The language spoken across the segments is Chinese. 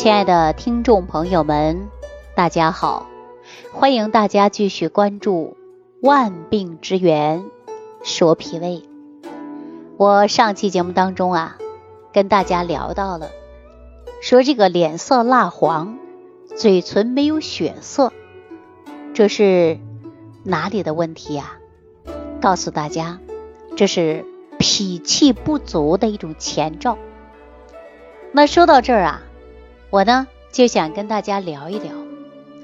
亲爱的听众朋友们，大家好，欢迎大家继续关注《万病之源说脾胃》。我上期节目当中啊，跟大家聊到了，说这个脸色蜡黄，嘴唇没有血色，这是哪里的问题呀？告诉大家，这是脾气不足的一种前兆。那说到这儿啊。我呢就想跟大家聊一聊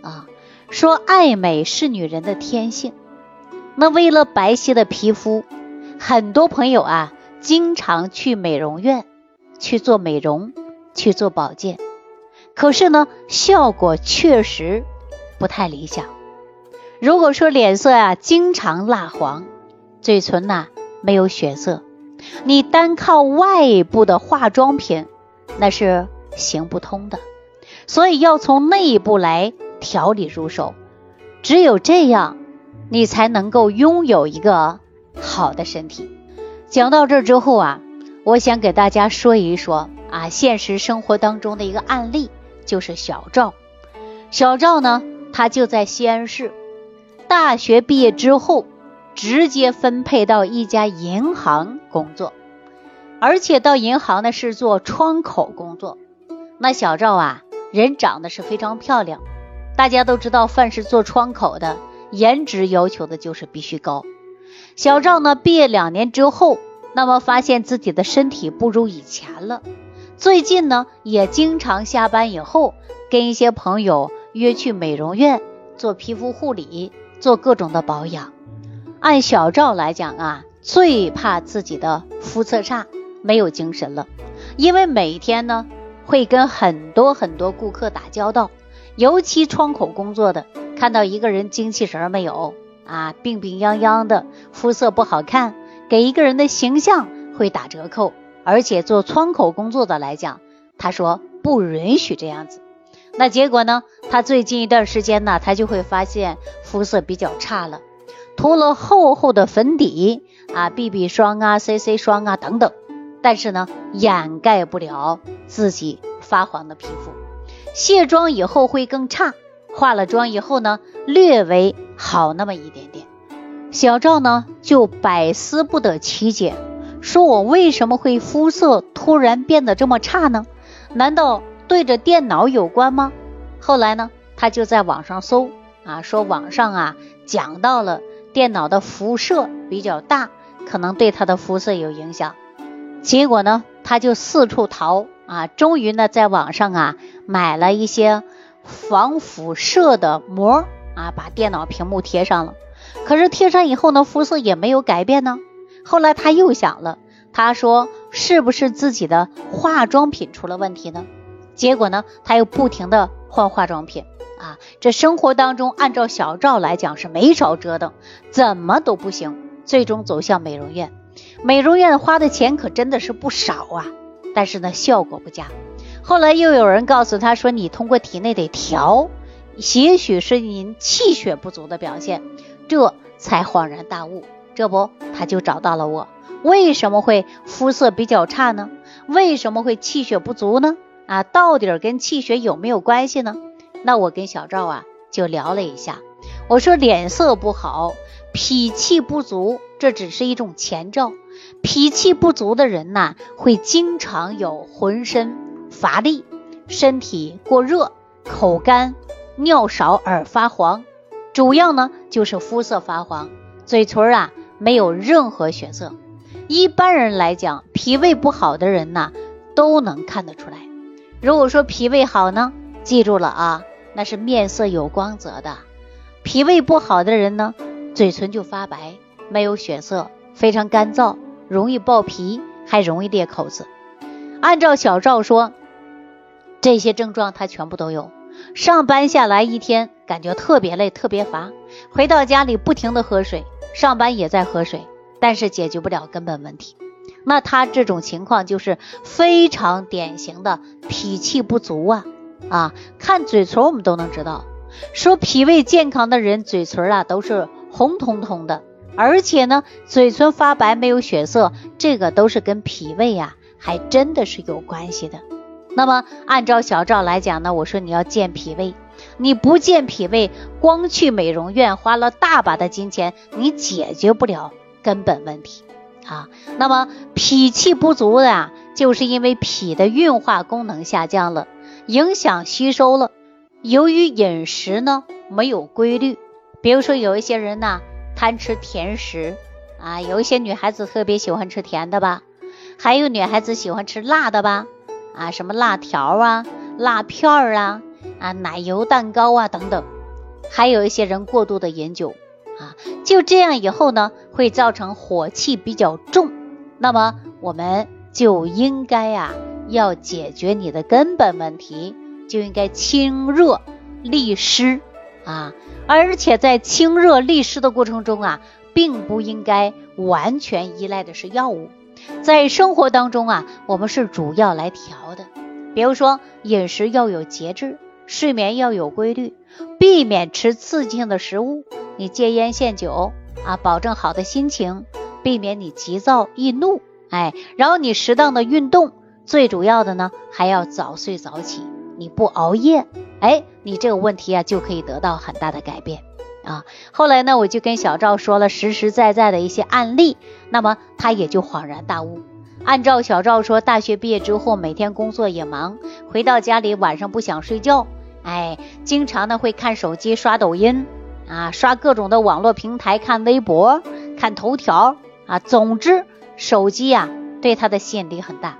啊，说爱美是女人的天性。那为了白皙的皮肤，很多朋友啊经常去美容院去做美容、去做保健，可是呢效果确实不太理想。如果说脸色啊经常蜡黄，嘴唇呐没有血色，你单靠外部的化妆品那是。行不通的，所以要从内部来调理入手，只有这样，你才能够拥有一个好的身体。讲到这之后啊，我想给大家说一说啊，现实生活当中的一个案例，就是小赵。小赵呢，他就在西安市，大学毕业之后，直接分配到一家银行工作，而且到银行呢是做窗口工作。那小赵啊，人长得是非常漂亮。大家都知道，凡是做窗口的，颜值要求的就是必须高。小赵呢，毕业两年之后，那么发现自己的身体不如以前了。最近呢，也经常下班以后跟一些朋友约去美容院做皮肤护理，做各种的保养。按小赵来讲啊，最怕自己的肤色差，没有精神了，因为每天呢。会跟很多很多顾客打交道，尤其窗口工作的，看到一个人精气神没有啊，病病殃殃的，肤色不好看，给一个人的形象会打折扣。而且做窗口工作的来讲，他说不允许这样子。那结果呢？他最近一段时间呢，他就会发现肤色比较差了，涂了厚厚的粉底啊，BB 霜啊，CC 霜啊等等。但是呢，掩盖不了自己发黄的皮肤。卸妆以后会更差，化了妆以后呢，略微好那么一点点。小赵呢就百思不得其解，说我为什么会肤色突然变得这么差呢？难道对着电脑有关吗？后来呢，他就在网上搜啊，说网上啊讲到了电脑的辐射比较大，可能对他的肤色有影响。结果呢，他就四处淘啊，终于呢，在网上啊买了一些防辐射的膜啊，把电脑屏幕贴上了。可是贴上以后呢，肤色也没有改变呢。后来他又想了，他说是不是自己的化妆品出了问题呢？结果呢，他又不停的换化妆品啊。这生活当中，按照小赵来讲是没少折腾，怎么都不行，最终走向美容院。美容院花的钱可真的是不少啊，但是呢效果不佳。后来又有人告诉他说，你通过体内得调，也许是您气血不足的表现，这才恍然大悟。这不，他就找到了我。为什么会肤色比较差呢？为什么会气血不足呢？啊，到底跟气血有没有关系呢？那我跟小赵啊就聊了一下，我说脸色不好。脾气不足，这只是一种前兆。脾气不足的人呐，会经常有浑身乏力、身体过热、口干、尿少、而发黄，主要呢就是肤色发黄，嘴唇啊没有任何血色。一般人来讲，脾胃不好的人呐，都能看得出来。如果说脾胃好呢，记住了啊，那是面色有光泽的。脾胃不好的人呢？嘴唇就发白，没有血色，非常干燥，容易爆皮，还容易裂口子。按照小赵说，这些症状他全部都有。上班下来一天，感觉特别累，特别乏。回到家里不停的喝水，上班也在喝水，但是解决不了根本问题。那他这种情况就是非常典型的脾气不足啊啊！看嘴唇我们都能知道，说脾胃健康的人嘴唇啊都是。红彤彤的，而且呢，嘴唇发白没有血色，这个都是跟脾胃呀，还真的是有关系的。那么按照小赵来讲呢，我说你要健脾胃，你不健脾胃，光去美容院花了大把的金钱，你解决不了根本问题啊。那么脾气不足的啊，就是因为脾的运化功能下降了，影响吸收了。由于饮食呢没有规律，比如说有一些人呢贪吃甜食。啊，有一些女孩子特别喜欢吃甜的吧，还有女孩子喜欢吃辣的吧。啊，什么辣条啊、辣片儿啊、啊奶油蛋糕啊等等，还有一些人过度的饮酒啊，就这样以后呢，会造成火气比较重。那么我们就应该呀，要解决你的根本问题，就应该清热利湿。啊，而且在清热利湿的过程中啊，并不应该完全依赖的是药物。在生活当中啊，我们是主要来调的，比如说饮食要有节制，睡眠要有规律，避免吃刺激性的食物，你戒烟限酒啊，保证好的心情，避免你急躁易怒，哎，然后你适当的运动，最主要的呢还要早睡早起，你不熬夜，哎，你这个问题啊就可以得到很大的改变。啊，后来呢，我就跟小赵说了实实在在的一些案例，那么他也就恍然大悟。按照小赵说，大学毕业之后，每天工作也忙，回到家里晚上不想睡觉，哎，经常呢会看手机刷抖音，啊，刷各种的网络平台，看微博，看头条，啊，总之手机呀对他的吸引力很大，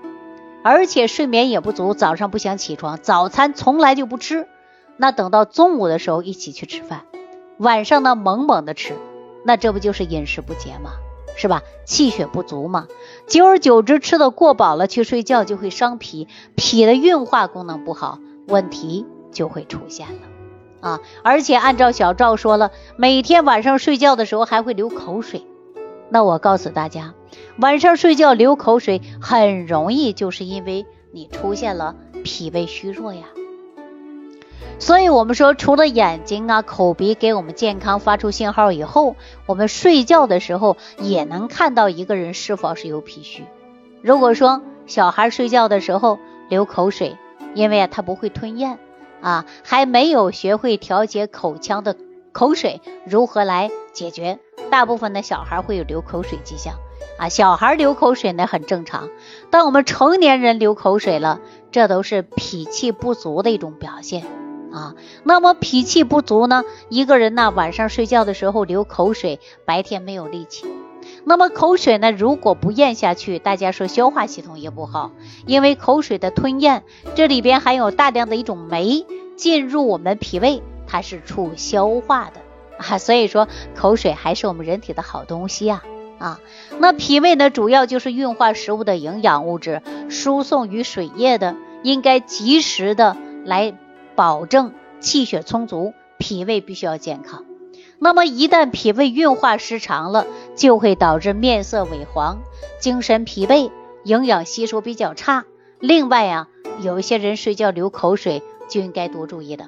而且睡眠也不足，早上不想起床，早餐从来就不吃，那等到中午的时候一起去吃饭。晚上呢，猛猛的吃，那这不就是饮食不节吗？是吧？气血不足嘛。久而久之，吃的过饱了，去睡觉就会伤脾，脾的运化功能不好，问题就会出现了啊！而且按照小赵说了，每天晚上睡觉的时候还会流口水。那我告诉大家，晚上睡觉流口水，很容易就是因为你出现了脾胃虚弱呀。所以，我们说，除了眼睛啊、口鼻给我们健康发出信号以后，我们睡觉的时候也能看到一个人是否是有脾虚。如果说小孩睡觉的时候流口水，因为啊他不会吞咽啊，还没有学会调节口腔的口水如何来解决，大部分的小孩会有流口水迹象啊。小孩流口水呢很正常，当我们成年人流口水了，这都是脾气不足的一种表现。啊，那么脾气不足呢？一个人呢，晚上睡觉的时候流口水，白天没有力气。那么口水呢，如果不咽下去，大家说消化系统也不好，因为口水的吞咽，这里边含有大量的一种酶进入我们脾胃，它是促消化的 啊。所以说口水还是我们人体的好东西啊啊。那脾胃呢，主要就是运化食物的营养物质，输送于水液的，应该及时的来。保证气血充足，脾胃必须要健康。那么一旦脾胃运化失常了，就会导致面色萎黄、精神疲惫、营养吸收比较差。另外啊，有一些人睡觉流口水，就应该多注意的。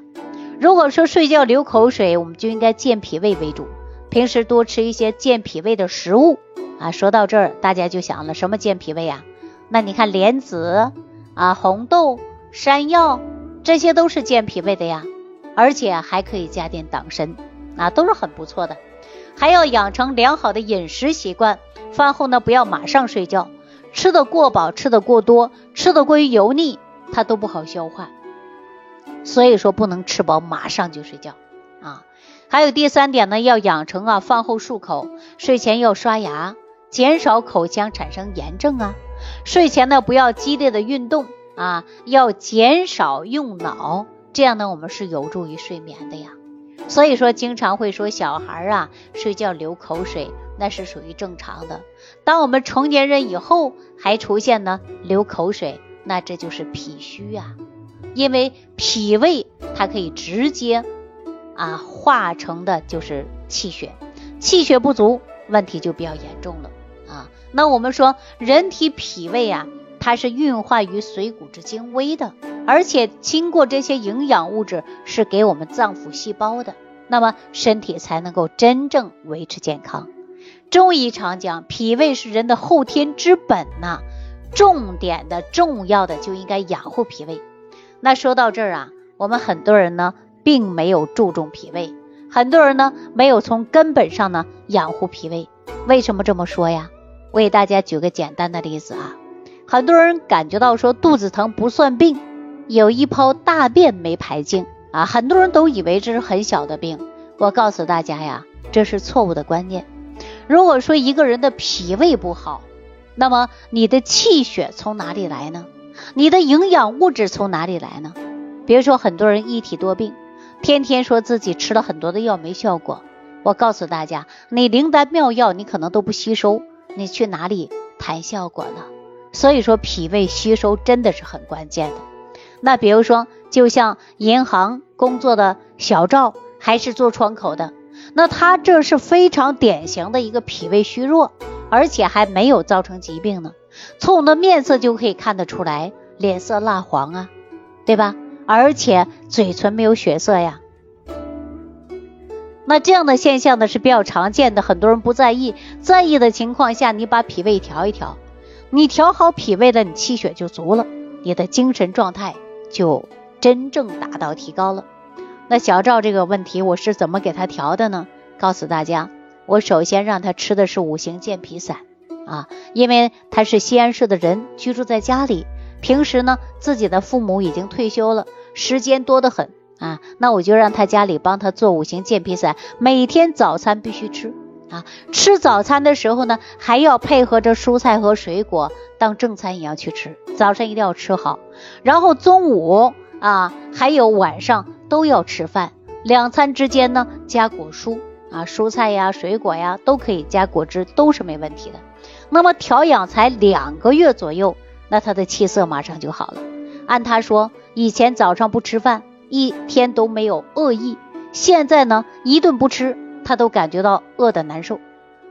如果说睡觉流口水，我们就应该健脾胃为主，平时多吃一些健脾胃的食物啊。说到这儿，大家就想了，什么健脾胃啊？那你看莲子啊、红豆、山药。这些都是健脾胃的呀，而且还可以加点党参，啊，都是很不错的。还要养成良好的饮食习惯，饭后呢不要马上睡觉，吃的过饱、吃的过多、吃的过于油腻，它都不好消化。所以说不能吃饱马上就睡觉啊。还有第三点呢，要养成啊饭后漱口，睡前要刷牙，减少口腔产生炎症啊。睡前呢不要激烈的运动。啊，要减少用脑，这样呢，我们是有助于睡眠的呀。所以说，经常会说小孩啊睡觉流口水，那是属于正常的。当我们成年人以后还出现呢流口水，那这就是脾虚啊。因为脾胃它可以直接啊化成的就是气血，气血不足，问题就比较严重了啊。那我们说人体脾胃啊。它是运化于水谷之精微的，而且经过这些营养物质是给我们脏腑细胞的，那么身体才能够真正维持健康。中医常讲，脾胃是人的后天之本呐，重点的、重要的就应该养护脾胃。那说到这儿啊，我们很多人呢，并没有注重脾胃，很多人呢，没有从根本上呢养护脾胃。为什么这么说呀？我给大家举个简单的例子啊，很多人感觉到说肚子疼不算病，有一泡大便没排净啊，很多人都以为这是很小的病。我告诉大家呀，这是错误的观念。如果说一个人的脾胃不好，那么你的气血从哪里来呢？你的营养物质从哪里来呢？比如说很多人一体多病，天天说自己吃了很多的药没效果。我告诉大家，你灵丹妙药你可能都不吸收，你去哪里谈效果呢？所以说脾胃吸收真的是很关键的。那比如说，就像银行工作的小赵，还是做窗口的。那他这是非常典型的一个脾胃虚弱，而且还没有造成疾病呢。从我们的面色就可以看得出来，脸色蜡黄啊，对吧？而且嘴唇没有血色呀。那这样的现象呢是比较常见的，很多人不在意。在意的情况下，你把脾胃调一调，你调好脾胃了，你气血就足了，你的精神状态就真正达到提高了。那小赵这个问题，我是怎么给他调的呢？告诉大家，我首先让他吃的是五行健脾散啊，因为他是西安市的人，居住在家里，平时呢自己的父母已经退休了，时间多得很啊，那我就让他家里帮他做五行健脾散，每天早餐必须吃啊，吃早餐的时候呢，还要配合着蔬菜和水果当正餐一样去吃，早上一定要吃好，然后中午啊还有晚上。都要吃饭，两餐之间呢加果蔬啊，蔬菜呀、水果呀都可以加果汁，都是没问题的。那么调养才两个月左右，那他的气色马上就好了。按他说，以前早上不吃饭，一天都没有饿意，现在呢一顿不吃，他都感觉到饿的难受。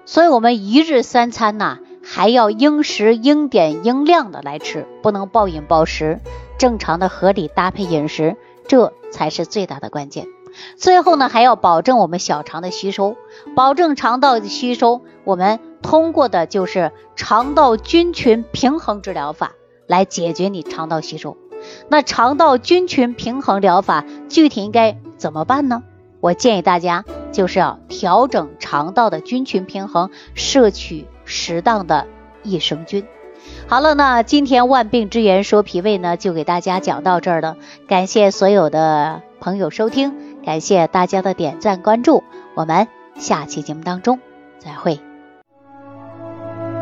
所以，我们一日三餐呐，还要应时、应点、应量的来吃，不能暴饮暴食，正常的合理搭配饮食。这才是最大的关键。最后呢，还要保证我们小肠的吸收，保证肠道的吸收。我们通过的就是肠道菌群平衡治疗法来解决你肠道吸收。那肠道菌群平衡疗法具体应该怎么办呢？我建议大家就是要调整肠道的菌群平衡，摄取适当的益生菌。好了，那今天万病之源说脾胃呢，就给大家讲到这儿了。感谢所有的朋友收听，感谢大家的点赞关注，我们下期节目当中再会。